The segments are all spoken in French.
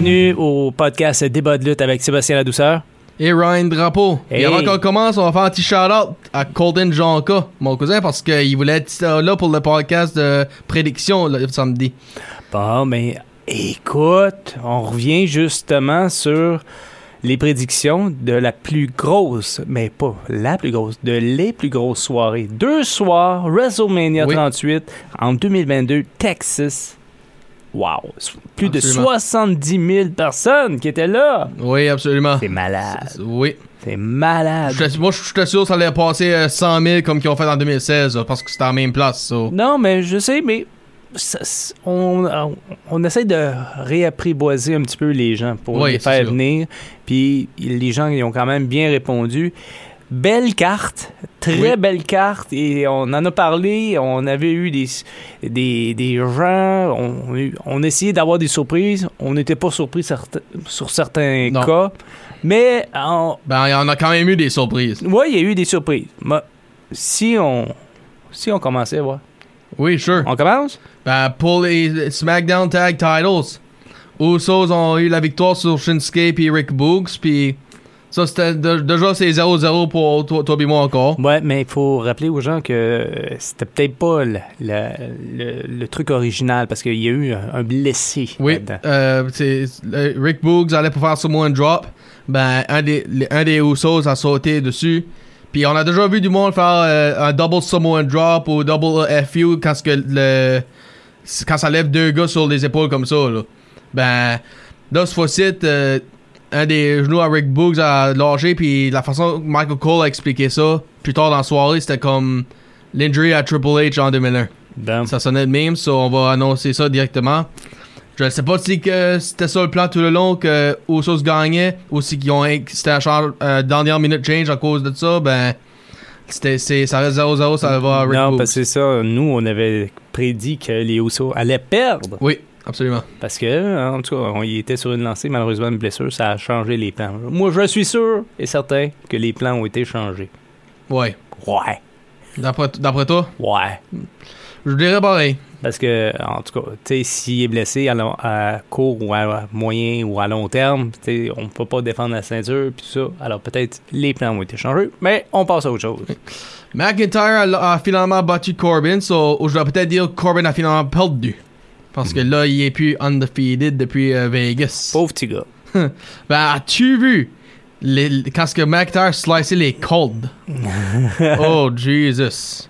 Bienvenue au podcast Débat de lutte avec Sébastien Ladouceur. Et Ryan Drapeau. Hey. Et avant qu'on commence, on va faire un petit shout-out à Colton Jonka, mon cousin, parce qu'il voulait être là pour le podcast de prédiction le samedi. Bon, mais écoute, on revient justement sur les prédictions de la plus grosse, mais pas la plus grosse, de les plus grosses soirées. Deux soirs, WrestleMania Oui. 38 en 2022, Texas. Wow! Plus de Absolument. 70 000 personnes qui étaient là. Oui, absolument. C'est malade. Oui. C'est malade. Moi, j'étais sûr que ça allait passer euh, 100 000 comme qu'ils ont fait en 2016, là, parce que c'était la même place. so. Non, mais je sais, mais ça- on, on, on essaie de réapprivoiser un petit peu les gens pour Oui, les faire sûr. venir. Puis les gens ils ont quand même bien répondu. Belle carte, très Oui. belle carte, et on en a parlé. On avait eu des, des, des gens, on, on essayait d'avoir des surprises. On n'était pas surpris certes- sur certains Non. cas. Mais en, Ben, il y en a quand même eu des surprises. ouais, il y a eu des surprises. Mais si on, si on commençait, ouais. Oui, sure. on commence? Ben, pour les SmackDown Tag Titles, Usos ont eu la victoire sur Shinsuke et Rick Boogs, puis ça, c'était déjà c'est 0-0 pour toi, toi et moi encore. Ouais, mais il faut rappeler aux gens que c'était peut-être pas le, le- le- truc original parce qu'il y a eu un, blessé Oui, euh, Rick Boogs allait pour faire Samoan Drop. Ben, un des, un des Usos a sauté dessus. Puis on a déjà vu du monde faire euh, un double Samoan Drop ou double FU quand, que le, quand ça lève deux gars sur les épaules comme ça. Là. Ben, là, ce fois-ci, euh, un des genoux à Rick Boogs a lâché. Puis la façon que Michael Cole a expliqué ça plus tard dans la soirée, c'était comme l'injury à Triple H en 2001. Bon. Ça sonnait de même, so on va annoncer ça directement. Je ne sais pas si que c'était ça le plan tout le long que Usos gagnait ou si qu'ils ont c'était un change- euh, dernière minute change à cause de ça, ben c'était ça reste 0-0, ça va à Rick non, Boogs. parce que c'est ça. Nous, on avait prédit que les Usos allaient perdre Oui, absolument. parce que, en tout cas, on y était sur une lancée. Malheureusement, une blessure, ça a changé les plans. Moi, je suis sûr et certain que les plans ont été changés. Ouais. Ouais, D'après toi, ouais. je dirais pareil. Parce que, en tout cas, tu sais, s'il est blessé à, long- à court ou à moyen ou à long terme, tu on peut pas défendre la ceinture puis tout ça. Alors peut-être les plans ont été changés, mais on passe à autre chose. McIntyre a, a finalement battu Corbin, so je dois peut-être dire que Corbin a finalement perdu. Parce que là, il est plus undefeated depuis euh, Vegas. Pauvre petit gars. Ben, as-tu vu les, quand ce que McIntyre sliçait les cordes? oh, Jesus.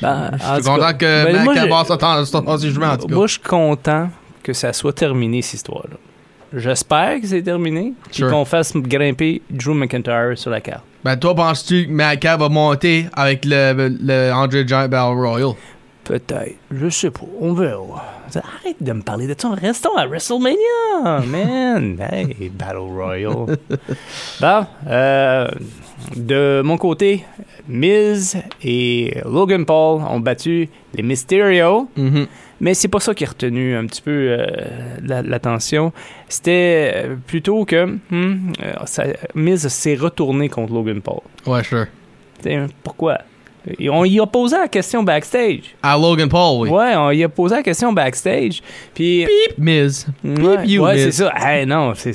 Ben, Je suis cas, content que ben, moi, McIntyre j'ai- passe son son en tout cas. Moi, je suis content que ça soit terminé, cette histoire-là. J'espère que c'est terminé et Sure. qu'on fasse grimper Drew McIntyre sur la carte. Ben, toi, penses-tu que McIntyre va monter avec le, le Andre Giant Battle Royal? Peut-être. Je sais pas. On verra. Arrête de me parler de ça. Restons à WrestleMania, man. Hey, Battle Royal. bon, euh, de mon côté, Miz et Logan Paul ont battu les Mysterio. Mhm. Mais c'est pas ça qui a retenu un petit peu euh, la- l'attention. C'était euh, plutôt que hmm, ça- Miz s'est retourné contre Logan Paul. Ouais, sure. T'sais, pourquoi? On y a posé la question backstage. À Logan Paul, oui. Ouais, on y a posé la question backstage. Puis. Beep, Miz. Ouais, Beep you, ouais, c'est ça. Hey, non, c'est.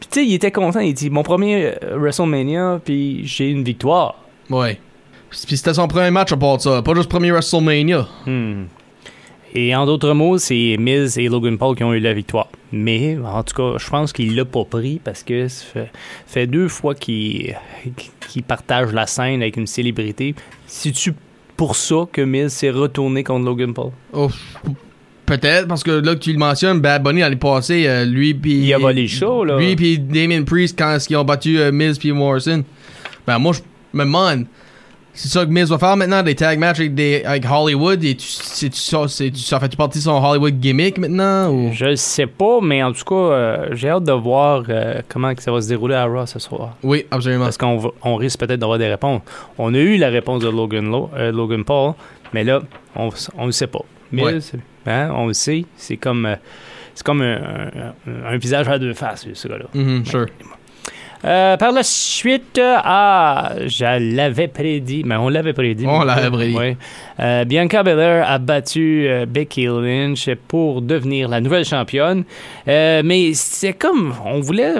Puis, tu sais, il était content. Il dit Mon premier euh, WrestleMania, puis j'ai une victoire. Ouais. Puis c'était son premier match à part de ça. Pas juste premier WrestleMania. Hmm. Et en d'autres mots, c'est Miz et Logan Paul qui ont eu la victoire. Mais, en tout cas, je pense qu'il l'a pas pris parce que ça fait, deux fois qu'il qu'il partage la scène avec une célébrité. C'est-tu pour ça que Miz s'est retourné contre Logan Paul? Oh, Peut-être, parce que là que tu le mentionnes, Bad Bunny l'année passée, euh, lui puis Il a volé là. Lui puis Damien Priest quand ils ont battu euh, Miz puis Morrison. Ben moi je me demande C'est ça que Miz va faire maintenant, des tag matchs avec, des, avec Hollywood. Et tu, c'est, tu, ça, ça fait partie de son Hollywood gimmick maintenant ou? Je sais pas, mais en tout cas, euh, j'ai hâte de voir euh, comment que ça va se dérouler à Raw ce soir. Oui, absolument. Parce qu'on on risque peut-être d'avoir des réponses. On a eu la réponse de Logan, Lo- euh, Logan Paul, mais là, on ne le sait pas. Mais Ouais. hein, on le sait, c'est comme, c'est comme un, un- un visage à deux faces, ce gars-là. Mhm, sure. Euh, par la suite, euh, ah, je l'avais prédit, mais on l'avait prédit. On l'avait prédit. Euh, Bianca Belair a battu Becky Lynch pour devenir la nouvelle championne. Mais c'est comme, on voulait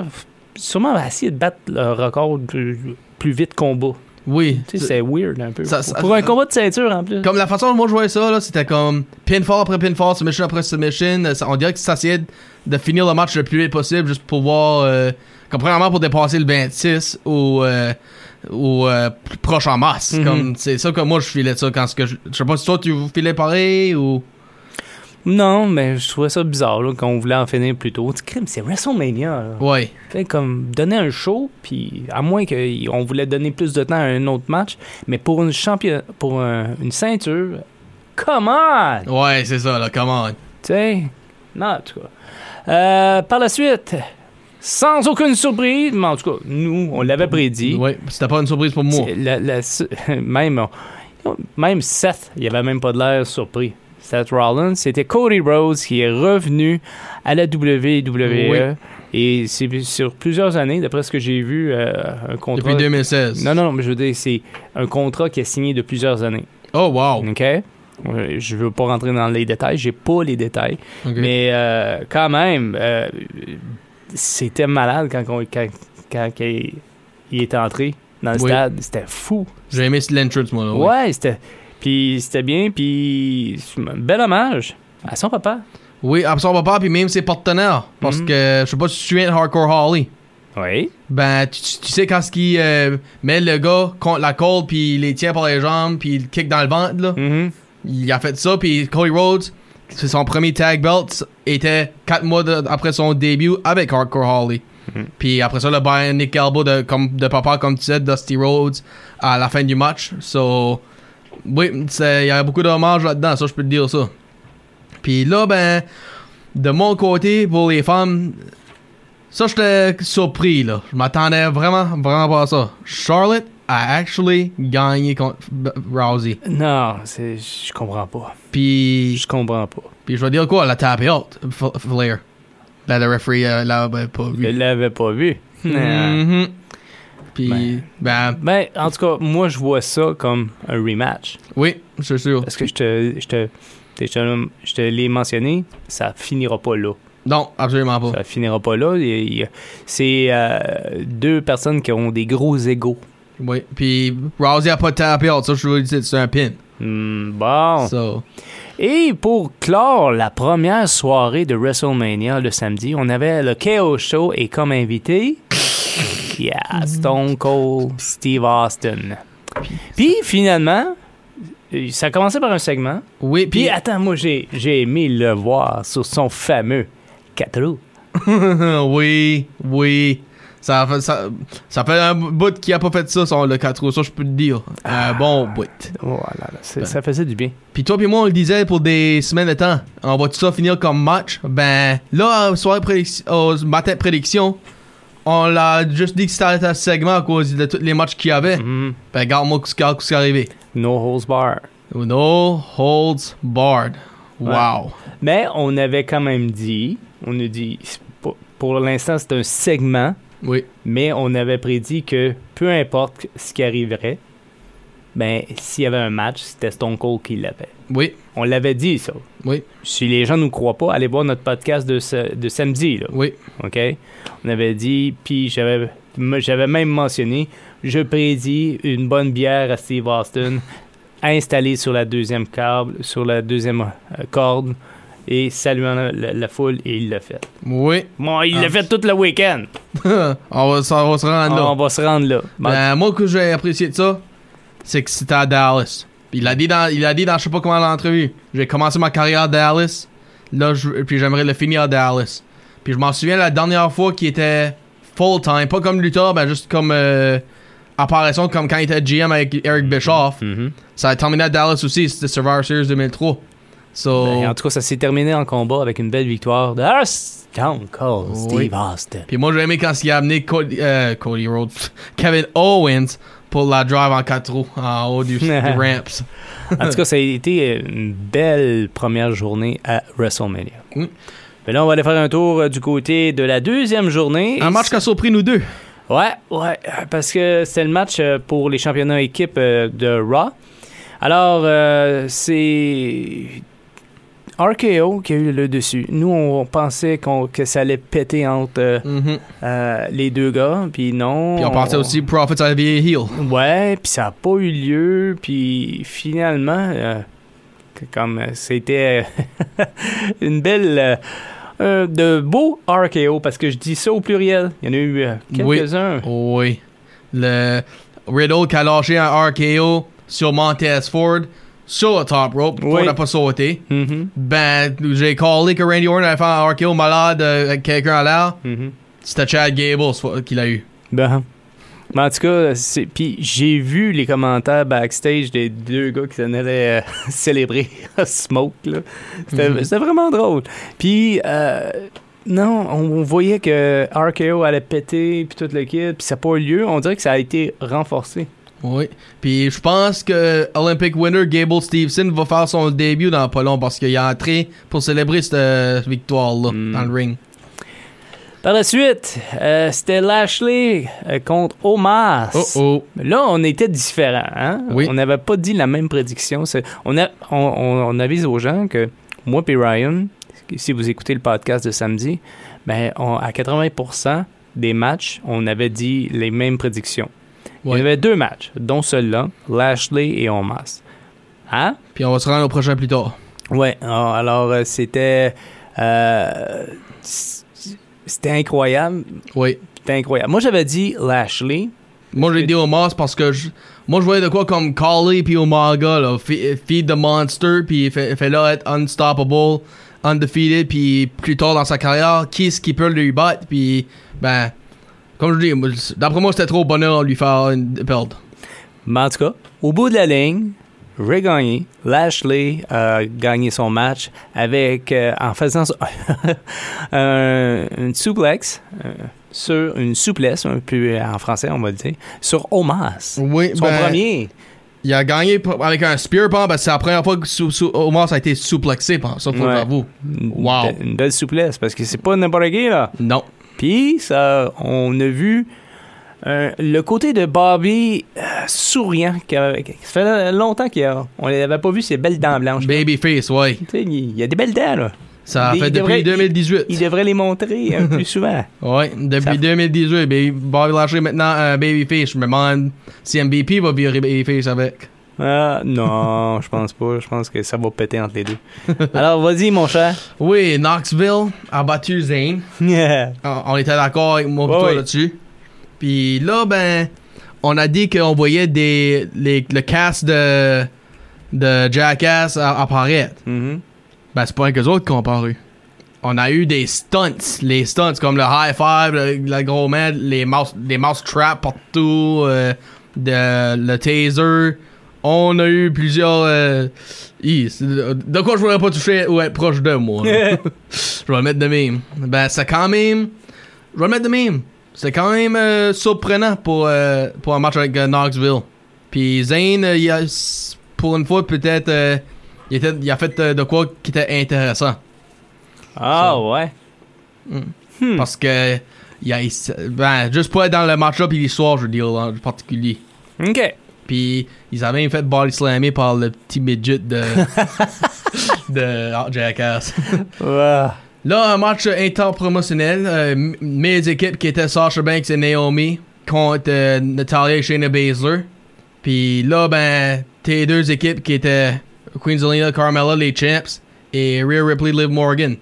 sûrement essayer de battre le record du plus vite combat. Oui. Tu sais, c'est weird un peu. Ça- ça- pour un combat de ceinture en plus. Comme la façon dont moi je voyais ça, là, c'était comme pinfall après pinfall, submission après submission. euh, ça- on dirait que ça essayait de finir le match le plus vite possible juste pour pouvoir. Euh, comme premièrement pour dépasser le 26 ou. Euh, ou euh, proche en masse. Mhm. Comme C'est ça que moi je filais ça quand ce que je, je sais pas si toi tu filais pareil ou. Non, mais je trouvais ça bizarre là, qu'on voulait en finir plus tôt. Crime, c'est WrestleMania. là. Ouais. Fait comme donner un show, puis à moins qu'on voulait donner plus de temps à un autre match, mais pour une champion, pour un- une ceinture, come on! Ouais, c'est ça, là, come on. Tu sais, non, en tout cas. Euh, par la suite, sans aucune surprise, mais en tout cas, nous, on l'avait prédit. Ouais, c'était pas une surprise pour moi. La- la même, même Seth, il avait même pas de l'air surpris. Seth Rollins, c'était Cody Rhodes qui est revenu à la WWE. Oui. Et c'est sur plusieurs années, d'après ce que j'ai vu, euh, un contrat. Depuis 2016. Non, non, non, mais je veux dire, c'est un contrat qui est signé de plusieurs années. Oh, wow. OK? Je veux pas rentrer dans les détails, j'ai pas les détails. Mais euh, quand même, euh, c'était malade quand, on- quand, quand il, il est entré dans le Oui. stade. C'était fou. J'ai aimé l'entrance, moi. Là, ouais. Ouais, c'était. Puis c'était bien, puis bel hommage à son papa. Oui, absolument pas, puis même ses partenaires. Parce Mhm. que, je sais pas si tu de Hardcore Holly. Oui. Ben, tu, sais quand ce qui euh, met le gars contre la corde, puis il les tient par les jambes, puis il kick dans le ventre, là. Mhm. Il a fait ça, puis Cody Rhodes, c'est son premier tag belt, était 4 mois de- après son début avec Hardcore Holly. Mhm. Puis après ça, le Bionic Elbow de, comme, de papa, comme tu sais, Dusty Rhodes, à la fin du match. So, oui, il y a beaucoup d'hommages là-dedans, ça, je peux te dire ça. Puis là, ben, de mon côté, pour les femmes, ça, j'étais surpris, là. Je m'attendais vraiment, vraiment pas à ça. Charlotte a actually gagné contre Rousey. Non, c'est, je comprends pas. Puis, Je comprends pas. puis je vais dire quoi, elle a tapé out, F- Flair. Ben, le referee euh, l'avait pas vu. l'avais pas vu. Mhm. Puis, ben, Ben, en tout cas, moi, je vois ça comme un rematch. oui, c'est sûr. Parce que je te, je te, je te, je te l'ai mentionné, ça finira pas là. Non, absolument pas. Ça finira pas là. C'est euh, deux personnes qui ont des gros égaux. Oui, puis Rousey a pas tapé out, ça, je veux dire, c'est un pin. Hmm, bon. So, Et pour clore la première soirée de WrestleMania le samedi, on avait le KO Show et comme invité, yeah, Stone Cold Steve Austin. Puis finalement, euh, ça a commencé par un segment. oui, Puis puis, attends, moi j'ai j'ai aimé le voir sur son fameux 4 roues. oui, oui. Ça fait, ça, ça fait un bout qui a pas fait ça, son, le 4 roues, ça, je peux te dire. Un bon bout. Voilà, c'est- ça faisait du bien. Puis toi puis moi, on le disait pour des semaines de temps. On va tout ça finir comme match? Ben, là, soirée prédiction, au matin prédiction, on l'a juste dit que c'était un segment à cause de tous les matchs qu'il y avait. Mhm. Ben, regarde-moi ce qui est arrivé? No holds bar. No holds barred. Wow. Mais on avait quand même dit, on a dit, pour l'instant c'est un segment, Oui. mais on avait prédit que peu importe ce qui arriverait, ben s'il y avait un match, c'était Stone Cold qui l'avait. Oui. On l'avait dit ça. Oui. Si les gens nous croient pas, allez voir notre podcast de, ce- de samedi là. Oui. OK? On avait dit, puis j'avais, j'avais même mentionné, je prédis une bonne bière à Steve Austin installée sur la deuxième câble, sur la deuxième euh, corde et saluant la, la- la foule et il l'a fait. Oui. Bon, il l'a Ah. fait tout le week-end. on, va, ça va se rendre là. On va se rendre là. Ben, moi, que j'ai apprécié de ça, c'est que c'était à Dallas. Il a dit dans, il a dit dans je sais pas comment l'entrevue. J'ai commencé ma carrière à Dallas. Là, je, puis j'aimerais le finir à Dallas. Puis je m'en souviens la dernière fois qu'il était full time, pas comme lutteur, ben juste comme euh, apparition comme quand il était GM avec Eric Bischoff. Mhm. Ça a terminé à Dallas aussi, c'était Survivor Series 2003. So, Ben, en tout cas, ça s'est terminé en combat avec une belle victoire de Stone Cold Steve Oui. Austin. Puis moi, j'ai aimé quand il a amené Cody, euh, Cody Rhodes, Kevin Owens pour la drive en 4 roues en haut du, du ramps. En tout cas, ça a été une belle première journée à WrestleMania. Mm. Mais là, on va aller faire un tour euh, du côté de la deuxième journée. Un match qui a surpris nous deux. Ouais, ouais, parce que c'était le match euh, pour les championnats équipes euh, de Raw. Alors, euh, c'est RKO qui a eu le dessus. Nous, on pensait qu'on- que ça allait péter entre euh, Mhm. euh, les deux gars, puis non. Puis on pensait aussi Profits à vie heel. Ouais, puis ça n'a pas eu lieu, puis finalement, euh, comme c'était une belle. de beaux RKO, parce que je dis ça au pluriel. Il y en a eu euh, Oui. quelques-uns. Oui. Le Riddle qui a lâché un RKO sur Montez Ford sur le top rope. Oui. Ford n'a pas sauté. Mhm, Ben, j'ai callé que Randy Orton avait fait un RKO malade euh, avec quelqu'un à l'air. mhm. C'était Chad Gable ce- qui l'a eu. Ben, mais en tout cas, puis j'ai vu les commentaires backstage des deux gars qui s'en allaient euh, célébrer Smoke. là. C'était Mhm. c'était vraiment drôle. Puis, euh, non, on, on voyait que RKO allait péter, puis tout le kit, puis ça n'a pas eu lieu. On dirait que ça a été renforcé. Oui. Puis je pense que Olympic winner Gable Stevenson va faire son début dans pas long parce qu'il est entré pour célébrer cette euh, victoire-là Mm. dans le ring. Par la suite, euh, c'était Lashley euh, contre Omas. Oh oh. Là, on était différents. Hein? Oui. On n'avait pas dit la même prédiction. On, a, on, on- on avise aux gens que moi et Ryan, si vous écoutez le podcast de samedi, ben, on- à 80% des matchs, on avait dit les mêmes prédictions. Il y avait deux matchs, dont celui-là, Lashley et Omas. Hein? Puis on va se rendre au prochain plus tard. Ouais, alors, alors, euh, c'était... euh, c'était incroyable. Oui. C'était incroyable. Moi, j'avais dit Lashley. Moi, j'ai dit Moss parce que je- moi, je voyais de quoi comme Carly puis Umaga, là. Fe- Feed the Monster, puis fait, fait là être unstoppable, undefeated, puis plus tard dans sa carrière, qui est-ce qui peut lui battre, puis ben, comme je dis, d'après moi, c'était trop bonheur de lui faire une perdre. Mais en tout cas, au bout de la ligne, Ray gagné. Lashley a gagné son match avec euh, en faisant un- une suplex euh, sur une souplesse, un peu euh, en français on va le dire, sur Omas. Oui, Son ben, premier. Il a gagné avec un spear que c'est la première fois que sou, sou, Omar a été souplexé, ça faut Ouais. Une, Wow. une belle souplesse parce que c'est pas n'importe qui là. Non. Puis ça, on a vu euh, le côté de Bobby euh, souriant. qui avait- qui- Ça fait longtemps qu'on n'avait pas vu ses belles dents blanches. Babyface, ouais. Il y a des belles dents là. Ça a Il fait devrait- depuis 2018. Il devrait les montrer un plus souvent. Ouais, depuis Ça- 2018. Baby, Bobby Lashley maintenant un babyface. Je me demande si MVP va virer babyface avec. Ah, non, je pense pas. Je pense que ça va péter entre les deux. Alors, vas-y, mon cher. Oui, Knoxville a battu Zane. Yeah. On, on était d'accord avec moi Ouais, ouais. là-dessus. Puis là, ben, on a dit qu'on voyait des, les- le cast de, de Jackass apparaître. Mhm. Ben, c'est pas un que autres qui ont paru. On a eu des stunts. Les stunts comme le high five, le, le gros man, les mouse, les mouse traps partout, euh, de, le taser. On a eu plusieurs. Euh, c'est de, quoi je voudrais pas toucher ou être proche de moi. je vais le mettre de même. Ben, c'est quand même. Je vais le mettre de même. C'est quand même euh, surprenant pour, euh, pour un match avec euh, Knoxville. Puis Zane, euh, il a, pour une fois, peut-être. euh, il, était- il a fait euh, de quoi qui était intéressant. Ah, ouais. Hmm. Parce que. Il a, ben, juste pour être dans le match-up et l'histoire, je veux dire, en particulier. OK. Puis, ils avaient même fait body slammer par le petit midget de. de Jackass. Là, un match interpromotionnel. Euh, m- mes équipes qui étaient Sasha Banks et Naomi contre euh, Natalia et Shayna Baszler. Puis là, ben, tes deux équipes qui étaient Queen Zelina, Carmella, les champs, et Rhea Ripley, Liv Morgan.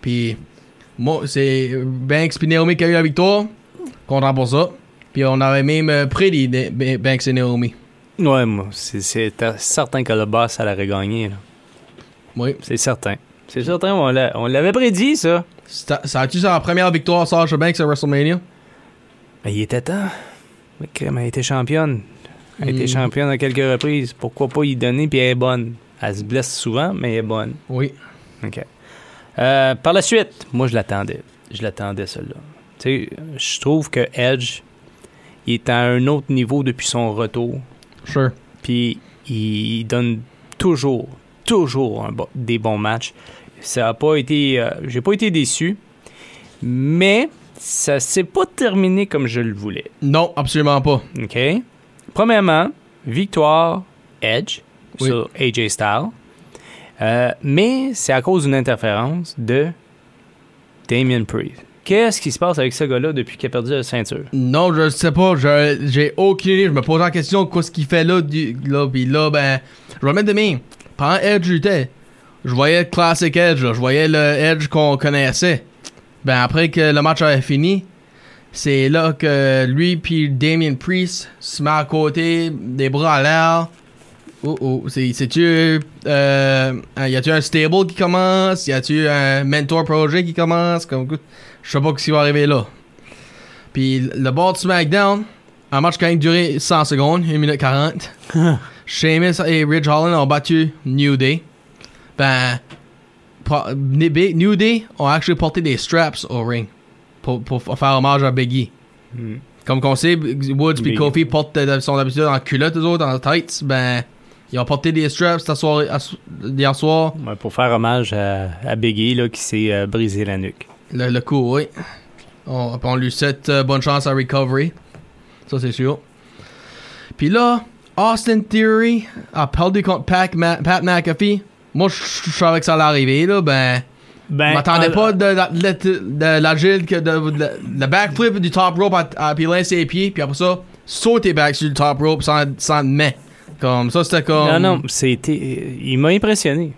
Puis, moi, c'est Banks et Naomi qui a eu la victoire. Content pour ça. Puis on avait même euh, prédit de- Ba- Banks et Naomi. Ouais, moi, c'est certain que le boss, elle aurait gagné. là. Oui. C'est certain. C'est certain, on l'a- on l'avait prédit, ça. Ça a-tu sa première victoire Sasha Banks à WrestleMania? Mais il était temps. Mais elle a été championne. Elle a été Mm. championne à quelques reprises. Pourquoi pas y donner, puis elle est bonne. Elle se blesse souvent, mais elle est bonne. Oui. OK. Euh, par la suite, moi, je l'attendais. Je l'attendais, celle-là. Tu sais, je trouve que Edge, il est à un autre niveau depuis son retour. Sure. Puis, il donne toujours, toujours un des bons matchs. Ça a pas été... euh, J'ai pas été déçu, mais ça s'est pas terminé comme je le voulais. Non, absolument pas. OK? Premièrement, victoire Edge Oui. sur AJ Styles. Euh, mais c'est à cause d'une interférence de Damien Priest. Qu'est-ce qui se passe avec ce gars-là depuis qu'il a perdu la ceinture? Non, je sais pas. J'ai aucune idée. Je me pose la question qu'est-ce qu'il fait là. Du, là là, ben. Je vais mettre de même. Pendant Edge était, je voyais le classic Edge. Je voyais le Edge qu'on connaissait. Ben après que le match avait fini, c'est là que lui puis Damien Priest se met à côté, des bras à l'air. Oh oh, c'est- c'est-tu. Euh, y a-tu un stable qui commence? Y a-tu un mentor project qui commence? Comme, je sais pas ce qui va arriver là. Puis le bord de SmackDown, un match qui a duré 100 secondes, 1 minute 40. Sheamus et Ridge Holland ont battu New Day. Ben, New Day ont actually porté des straps au ring pour, pour faire hommage à Biggie. Hmm. Comme qu'on sait, Woods Biggie. Kofi portent euh, son habitude en culotte, eux autres, en tights. Ben, ils ont porté des straps cette soirée- à so- hier soir. Ouais, pour faire hommage à, à Biggie là, qui s'est euh, brisé la nuque. Le, le coup, oui. On, on lui souhaite euh, bonne chance à recovery. Ça, c'est sûr. Puis là, Austin Theory a perdu contre Pat, Ma- Pat McAfee. Moi, je savais que ça allait arriver, là. Ben, Ben, m'attendais pas de, l'agile, que de, de- le backflip du top rope à, à piler ses pieds, puis après ça, sauter back sur le top rope sans, sans main. Comme ça, c'était comme. Non, non, c'était. Il m'a impressionné.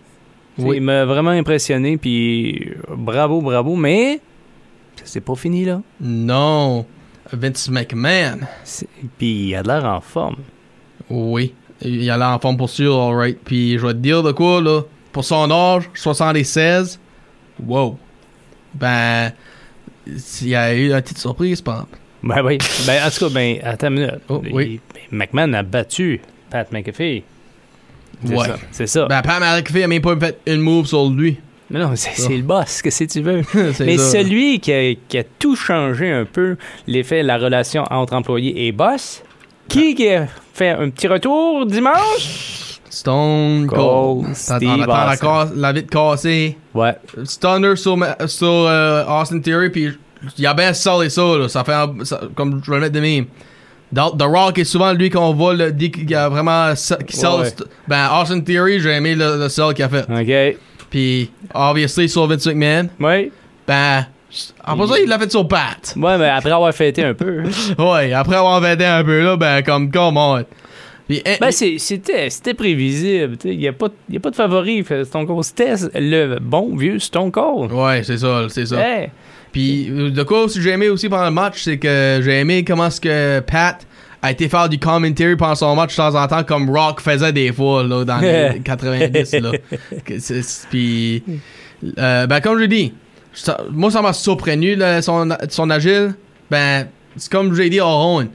Oui. Il m'a vraiment impressionné, puis euh, bravo, bravo, mais c'est pas fini là. Non. Vince McMahon. Puis il a l'air en forme. Oui. Il a l'air en forme pour sûr, alright. Puis je vais te dire de quoi, là. Pour son âge, 76. Wow. Ben. Il y a eu une petite surprise, pas. Ben oui. Ben, en tout cas, ben, attends une minute. Oh, oui. Il- ben, McMahon a battu Pat McAfee. C'est Ouais. ça. C'est ça. Ben, Pat McAfee a même pas fait une move sur lui. mais non, c'est le boss, que si tu veux. Mais ça. celui qui a, qui a tout changé un peu, l'effet, la relation entre employé et boss, qui, qui a fait un petit retour dimanche? Stone Cold Cold. Steve la, casse- la vite cassée. Ouais. Stunner sur, ma- sur euh, Austin Theory, puis il a bien salé ça, là. Ça fait un- ça- comme je vais le mettre de même. Dans- The Rock est souvent lui qu'on voit le, qu'il a vraiment qui sell Ouais. Ben, Austin Theory, j'ai aimé le, le sell qu'il a fait. OK. Puis, obviously, sur Vince McMahon, Ouais. ben, après ça, il l'a fait sur Pat. Ouais, mais après avoir fêté un peu. Ouais, après avoir védé un peu là, ben, comme, come on. Puis, eh, Ben, c'est- c'était c'était prévisible. Il n'y a, a pas de favori. Stone Cold, c'était le bon vieux Stone Cold. ouais, c'est ça, c'est ça. Hey. Puis euh, de quoi aussi j'ai aimé aussi pendant le match, c'est que j'ai aimé comment ce que Pat a été faire du commentary pendant son match de temps en temps comme Rock faisait des fois là dans les 90 là. Puis euh, ben comme je dis, ça- moi ça m'a surpris là, son son agile. Ben c'est comme j'ai dit à Owen.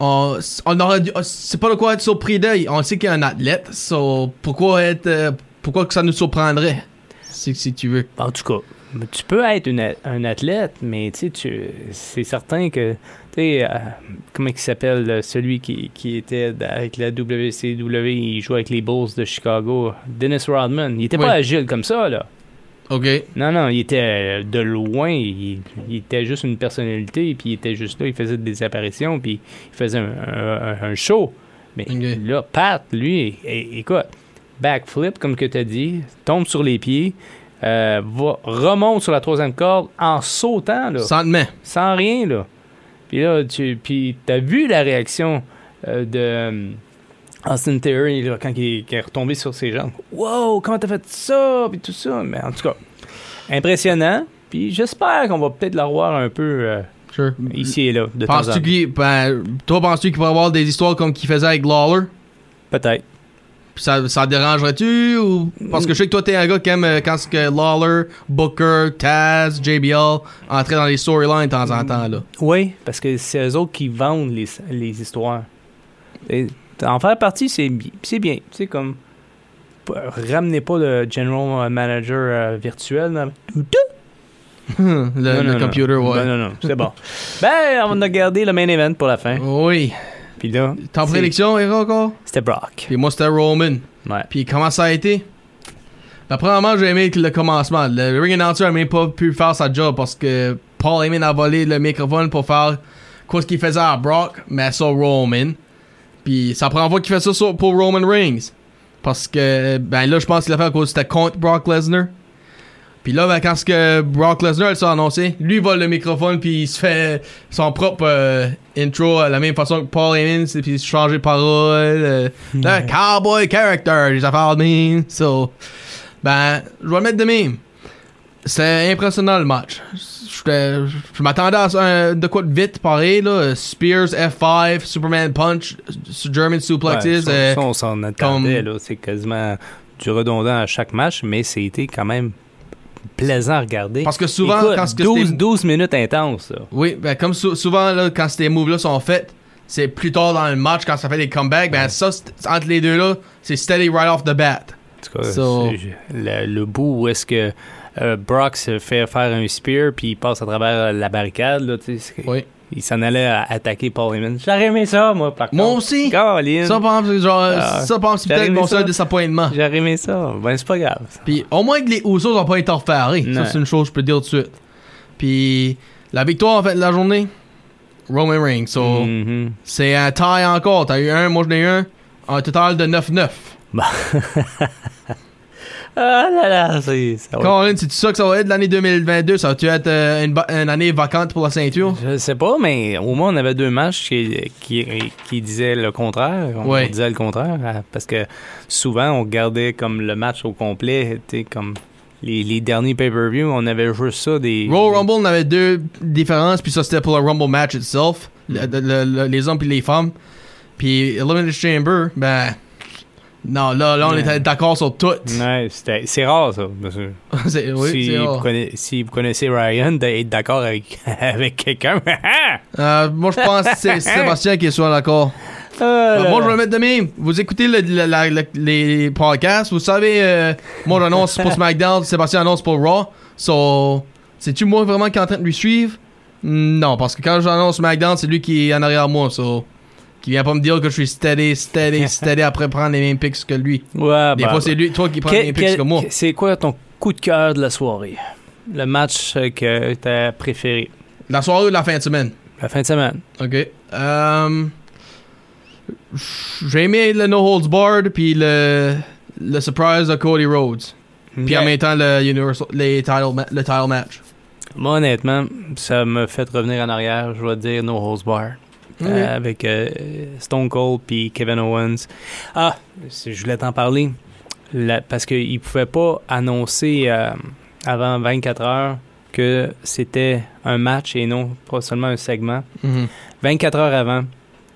On, on aurait c'est pas de quoi être surpris d'œil. On sait qu'il a un athlète, so pourquoi être euh, pourquoi que ça nous surprendrait si, si tu veux. En tout cas, tu peux être une un athlète, mais tu c'est certain que, tu sais, euh, comment il s'appelle, celui qui, qui était avec la WCW, il jouait avec les Bulls de Chicago, Dennis Rodman. Il était Oui. pas agile comme ça, là. OK. Non, non, il était euh, de loin, il, il était juste une personnalité, puis il était juste là, il faisait des apparitions, puis il faisait un, un- un show. Mais là, Pat, lui, écoute, backflip, comme que tu as dit, tombe sur les pieds, euh, va, remonte sur la troisième corde en sautant, là, Sans te main. sans rien, là. Puis là, tu puis as vu la réaction euh, de euh, Austin Theory là, quand il, est retombé sur ses jambes. Wow, comment t'as fait ça? Puis tout ça. Mais en tout cas, impressionnant. Puis j'espère qu'on va peut-être la revoir un peu euh, Sure. ici et là, de temps en Penses-tu temps. qu'il. Ben, toi, penses-tu qu'il pourrait avoir des histoires comme qu'il faisait avec Lawler? Peut-être. Puis ça, ça dérangerait-tu ou? Parce que je sais que toi t'es un gars qui aime euh, quand c'est que Lawler, Booker, Taz, JBL entraient dans les storylines de temps en temps là. Oui, parce que c'est eux autres qui vendent les, les histoires. Et en faire partie, c'est bi- c'est bien. C'est comme. Ramenez pas le general manager euh, virtuel. dans- le Non, le non, non. computer, ouais. Non, non, non, c'est bon. ben, on a gardé le main event pour la fin. Oui. Puis là, prédiction, Eric, encore? c'était Brock. Puis moi, c'était Roman. Ouais. Puis comment ça a été? Ben, premièrement, j'ai aimé le commencement. Le ring announcer a même pas pu faire sa job parce que Paul Heyman a volé le microphone pour faire quoi ce qu'il faisait à Brock, mais sur Roman. Puis la première fois qu'il fait ça pour Roman Reigns. Parce que, ben là, je pense qu'il a fait à cause c'était contre Brock Lesnar. Puis là, ben, quand ce que Brock Lesnar s'est annoncé, lui il vole le microphone puis il se fait son propre euh, intro à la même façon que Paul Heyman, puis il se change de parole. euh, le cowboy character, les affaires de même. So, ben, je vais le mettre de même. C'est impressionnant le match. Je m'attendais à un- de quoi de vite, pareil, là. Spears, F5, Superman Punch, German Suplexes. Ouais, euh, on s'en attendait. comme- là. C'est quasiment du redondant à chaque match, mais c'était quand même plaisant à regarder. parce que souvent, Écoute, quand ce que 12, c'était- 12 minutes intenses. ça. Oui, ben comme sou- souvent là, quand ces moves-là sont faits, c'est plus tard dans le match quand ça fait des comebacks. Ben ça, entre les deux là, c'est steady right off the bat. En tout cas, So- le, le bout où est-ce que euh, Brock se fait faire un spear puis il passe à travers la barricade, là, tu sais, c'est- Oui. Il s'en allait à attaquer Paul Heyman. J'aurais aimé ça, moi, par contre. Moi aussi. Colin. Ça, par exemple, c'est genre, Ah, ça, par exemple, c'est j'aurais peut-être aimé mon ça. seul disappointement. J'aurais aimé ça. Ben, c'est pas grave. Puis au moins que les Usos n'ont pas été refaits. Non. Ça, c'est une chose que je peux dire tout de suite. Puis la victoire en fait de la journée, Roman Reigns. So, Mhm. c'est un tie encore. T'as eu un, moi j'en ai eu un. Un total de 9-9. Ah là là, c'est... Colin, c'est ça que ça va être l'année 2022? Ça va-tu être euh, une, année vacante pour la ceinture? Je sais pas, mais au moins on avait deux matchs qui, qui, qui disaient le contraire. On Ouais. disait le contraire. hein, Parce que souvent on gardait comme le match au complet. tu Comme les, les derniers pay-per-view, on avait juste ça des. Royal Rumble, on avait deux différences, puis ça c'était pour le Rumble match itself, le- le- le- les hommes puis les femmes. Puis Elimination Chamber, ben. Non, là, là on était d'accord sur tout. Ouais, c'est rare ça. C'est- oui, si, c'est vous connaissez, si vous connaissez Ryan, d'être d'accord avec, avec quelqu'un. Euh, moi, je pense que c'est Sébastien qui est sur d'accord. Euh, moi, je vais le mettre de même. Vous écoutez le- la- les podcasts, vous savez, euh, moi, j'annonce pour SmackDown, Sébastien annonce pour Raw. So, c'est-tu moi vraiment qui est en train de lui suivre? Non, parce que quand j'annonce SmackDown, c'est lui qui est en arrière moi. So, qui vient pas me dire que je suis steady, steady, steady après prendre les mêmes picks que lui. Ouais, Des bah, fois, c'est lui, toi qui prends Que- les mêmes picks que moi. C'est quoi ton coup de cœur de la soirée? Le match euh, que t'as préféré? La soirée ou la fin de semaine? La fin de semaine. Ok. Um, J'ai aimé le No Holds Barred puis le, le surprise de Cody Rhodes. Puis en même temps le Universal, les title le title match. Moi, honnêtement, ça m'a fait revenir en arrière. Je dois dire No Holds Bar. Euh, avec euh, Stone Cold puis Kevin Owens. Ah, je voulais t'en parler. La- parce qu'il ne pouvait pas annoncer euh, avant 24 heures que c'était un match et non pas seulement un segment. Mhm. 24 heures avant,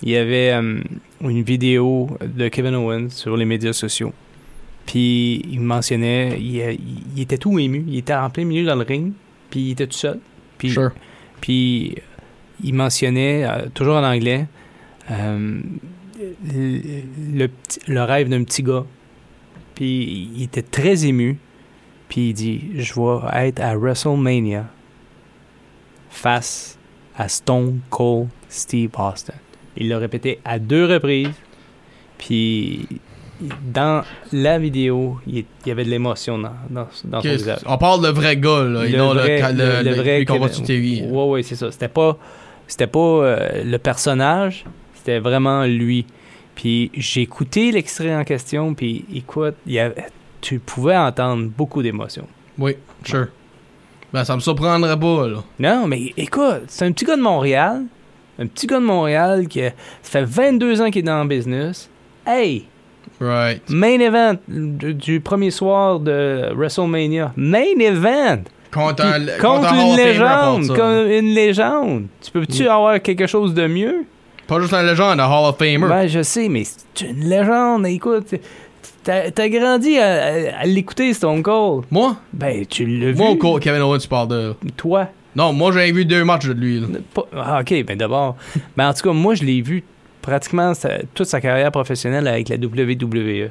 il y avait euh, une vidéo de Kevin Owens sur les médias sociaux. Puis il mentionnait, il, il- il était tout ému. Il était en plein milieu dans le ring, puis il était tout seul. Puis, Sure. puis il mentionnait, euh, toujours en anglais, euh, le, le rêve d'un petit gars. Puis il était très ému. Puis il dit Je vais être à WrestleMania face à Stone Cold Steve Austin. Il l'a répété à deux reprises. Puis dans la vidéo, il y avait de l'émotion dans, dans, dans son visage. On parle de vrai gars, là. et Le non vrai- le, le- le, le le- vrai qu'on sur TV. Ouais, ouais, c'est ça. C'était pas, c'était pas euh, le personnage, c'était vraiment lui. Puis j'ai écouté l'extrait en question, puis écoute, y avait, tu pouvais entendre beaucoup d'émotions. Oui, sure. Ben, ça me surprendrait pas, là. Non, mais écoute, c'est un petit gars de Montréal, un petit gars de Montréal qui a- ça fait 22 ans qu'il est dans le business. Hey, Right. main event du, du premier soir de WrestleMania. Main event! Contre, un, une légende, comme une légende. Tu peux-tu avoir quelque chose de mieux? Pas juste un légende, un Hall of Famer. Ben, je sais, mais c'est une légende. Écoute, t'as grandi à, à- à l'écouter, Stone Cold. Moi? Ben, tu l'as vu. Moi, Kevin Owens, tu parles de. Toi? Non, moi, j'ai vu deux matchs de lui. là. Ah, ok, ben d'abord. Mais en tout cas, moi, je l'ai vu pratiquement sa- toute sa carrière professionnelle avec la WWE.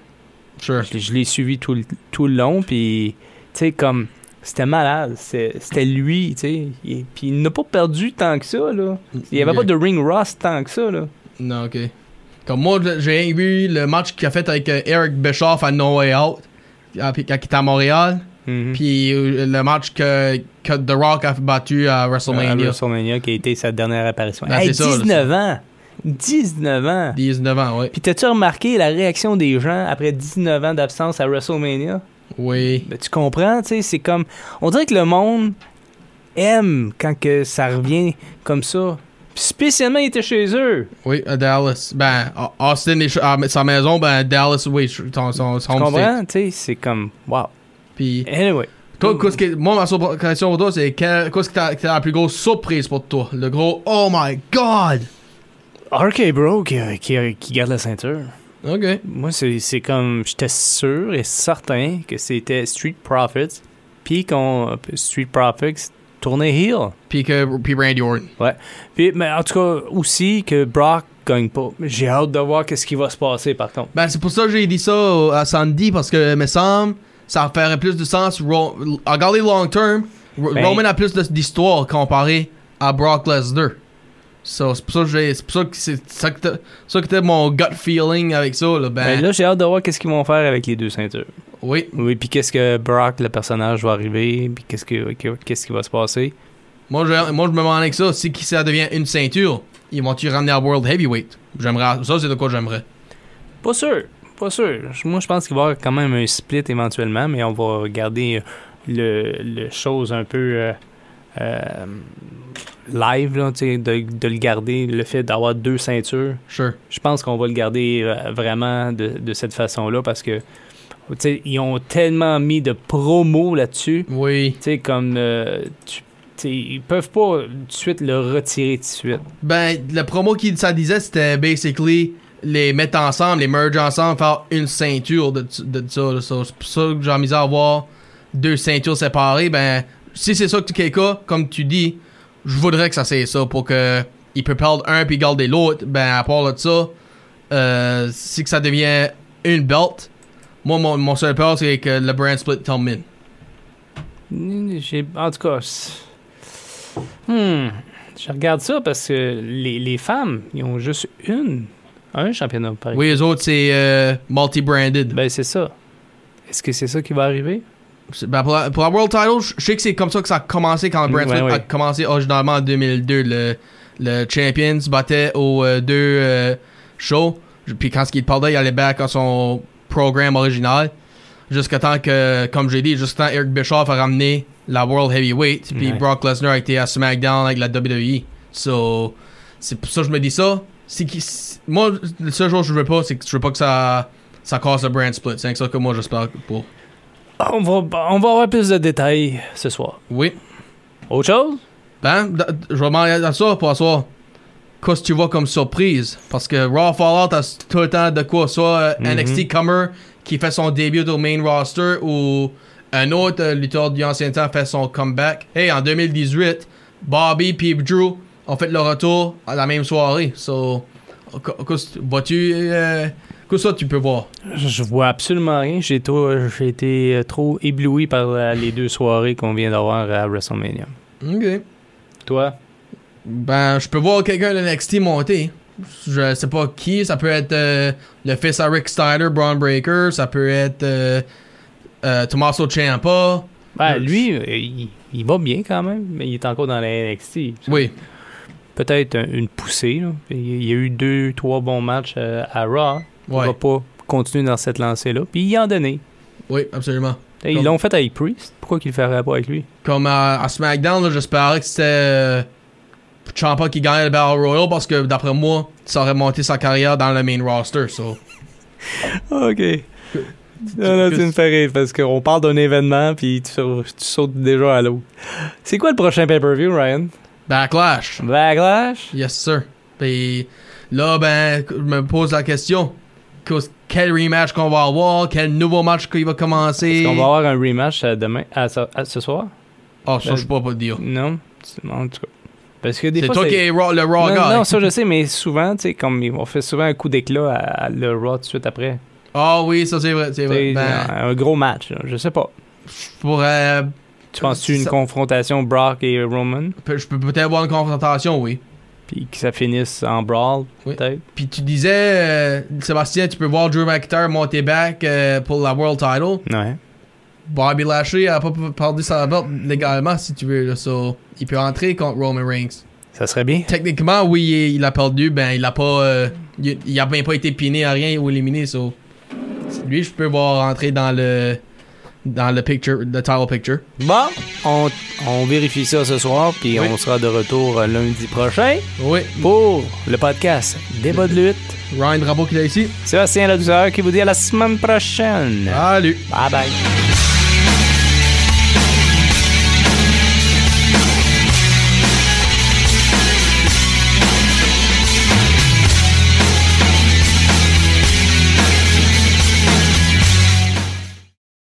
Sure. Je, je l'ai suivi tout, tout le long, puis, tu sais, comme, c'était malade. C'était lui, tu sais. Et- Puis il n'a pas perdu tant que ça, là. Il n'y avait pas de ring rust tant que ça, là. Non, ok. Comme moi, j'ai vu le match qu'il a fait avec euh, Eric Bischoff à No Way Out, quand il était à Montréal. Mhm. Puis euh, le match que, que The Rock a battu à À WrestleMania. WrestleMania, qui a été sa dernière apparition. Ben, Hey, c'est ça, là, 19 ans! 19 ans! 19 ans, oui. Puis t'as-tu remarqué la réaction des gens après 19 ans d'absence à WrestleMania? Oui. Ben, tu comprends, tu sais, c'est comme... On dirait que le monde aime quand que ça revient comme ça. Puis spécialement, il était chez eux. Oui, à Dallas. Ben, Austin, est à sa maison, ben, Dallas, oui, son, son, Tu home comprends? Tu sais, c'est comme... Wow. Puis, Anyway. toi, qu'est-ce que, moi, ma question pour toi, c'est quelle- qu'est-ce que t'as t'as la plus grosse surprise pour toi? Le gros, oh my god! RK Bro qui, qui, qui garde la ceinture. Ok. Moi, c'est c'est comme... J'étais sûr et certain que c'était Street Profits. Puis qu'on... Street Profits tournait heel. Puis que, puis Randy Orton. Puis, mais en tout cas, aussi que Brock gagne pas. J'ai hâte de voir qu'est-ce qui va se passer, par contre. Ben, c'est pour ça que j'ai dit ça à Sandy, parce que, me semble, ça ferait plus de sens. Regarder long term, Ben- Roman a plus d'histoire comparé à Brock Lesnar. So, c'est pour ça que j'ai, c'est pour ça que c'est ça que t'as- ça que mon gut feeling avec ça, là. Ben, Ben là, j'ai hâte de voir qu'est-ce qu'ils vont faire avec les deux ceintures. oui. Oui, puis qu'est-ce que Brock, le personnage, va arriver, puis qu'est-ce que qu'est-ce qui va se passer. Moi, je, moi, je me demande avec ça, si ça devient une ceinture, ils vont-tu ramener à World Heavyweight? J'aimerais, ça, c'est de quoi j'aimerais. Pas sûr, pas sûr. Moi, je pense qu'il va y avoir quand même un split éventuellement, mais on va garder le, le chose un peu euh, euh, live, là, de, de le garder, le fait d'avoir deux ceintures. Sure. Je pense qu'on va le garder euh, vraiment de, de cette façon-là parce que, ils ont tellement mis de promos là-dessus. Oui. Tu sais, comme. euh, tu- ils peuvent pas tout de suite le retirer tout de suite. Ben, le promo qui ça disait, c'était basically les mettre ensemble, les merge ensemble, faire une ceinture de, de ça. c'est pour ça que j'ai mis à avoir deux ceintures séparées. Ben, si c'est ça que tu cas, comme tu dis, je voudrais que ça c'est ça pour que il peut perdre un puis garder l'autre. Ben, à part de ça, euh, si que ça devient une belt, moi, mon, mon seul peur, c'est que le brand split termine. En tout cas, hmm, je regarde ça parce que les, les femmes, ils ont juste une, un championnat pareil. Oui, les autres, c'est euh, multi-branded. Ben, c'est ça. Est-ce que c'est ça qui va arriver? Ben pour, la, pour la World Title, je sais que c'est comme ça que ça a commencé quand le Brand Ouais, Split a ouais. commencé originalement en 2002. Le, le Champion se battait aux euh, deux euh, shows. Puis quand il parlait, il allait back à son programme original. Jusqu'à temps que, comme j'ai dit, jusqu'à temps Eric Bischoff a ramené la World Heavyweight. Puis Ouais. Brock Lesnar a été à SmackDown avec la WWE. So, c'est pour ça que je me dis ça. C'est qui, moi, le seul chose que je veux pas, c'est que je veux pas que ça, ça casse le Brand Split. C'est ça que moi j'espère pour. On va, on va avoir plus de détails ce soir. Oui. Autre chose? Ben, je vais demander à ça pour asseoir. Qu'est-ce que tu vois comme surprise? Parce que Raw Fallout a tout le temps de quoi? Soit euh, Mhm. NXT Comer qui fait son début au main roster ou un autre euh, lutteur du ancien temps fait son comeback. Hey, en 2018, Bobby et Drew ont fait le retour à la même soirée. So, vois-tu. euh, Que tu peux voir? Je vois absolument rien. J'ai trop- j'ai été euh, trop ébloui par les deux soirées qu'on vient d'avoir à WrestleMania. Ok. Toi? Ben, je peux voir quelqu'un de NXT monter. Je sais pas qui. Ça peut être euh, le fils à Rick Steiner, Braun Breaker. Ça peut être euh, euh, Tommaso Ciampa. Ben, lui, il, il va bien quand même, mais il est encore dans la NXT. Oui. Peut-être un- une poussée. là. Il y a eu deux, trois bons matchs à Raw. Il Ouais. va pas continuer dans cette lancée-là. Puis il en donné. Oui, absolument. Ils Comme- l'ont fait avec Priest. Pourquoi qu'ils le feraient pas avec lui? Comme à, à SmackDown, j'espérais que c'était euh, Ciampa qui gagnait le Battle Royal parce que d'après moi, ça aurait monté sa carrière dans le main roster. So. OK. Non, non, tu me fais rire parce qu'on parle d'un événement puis tu, tu sautes déjà à l'autre. C'est quoi le prochain pay-per-view, Ryan? Backlash. Backlash? Yes, sir. Puis là, ben, je me pose la question. Quel rematch qu'on va avoir, quel nouveau match qu'il va commencer. On va avoir un rematch euh, demain, à, ce- à ce soir? Oh, ça, je peux pas te dire. Non? En tout cas. Parce que des C'est fois. toi c'est- qui es Raw- le Raw non, guy. non, ça je sais, mais souvent, tu sais, comme ils vont faire souvent un coup d'éclat à, à le Raw tout de suite après. Ah oui, ça c'est vrai, c'est vrai. Ben, un gros match, là, je sais pas. pour, euh, Tu penses-tu une ça- confrontation Brock et Roman? je peux peut-être avoir une confrontation, oui. Puis que ça finisse en brawl, Oui. peut-être? Puis tu disais, euh, Sébastien, tu peux voir Drew McIntyre monter back euh, pour la World Title. Ouais. Bobby Lashley a pas perdu sa belt légalement, si tu veux. Là, so, il peut entrer contre Roman Reigns. Ça serait bien. Techniquement, oui, il, a perdu. Ben, il a pas. euh, il, il a même pas été piné à rien ou éliminé. So. Lui, je peux voir entrer dans le. Dans le picture, le title picture. Bon, on, on vérifie ça ce soir, puis Oui. on sera de retour lundi prochain Oui. pour le podcast Débat de lutte. Ryan Drapeau qui est ici. Sébastien Ladouceur qui vous dit à la semaine prochaine. Salut. Bye bye.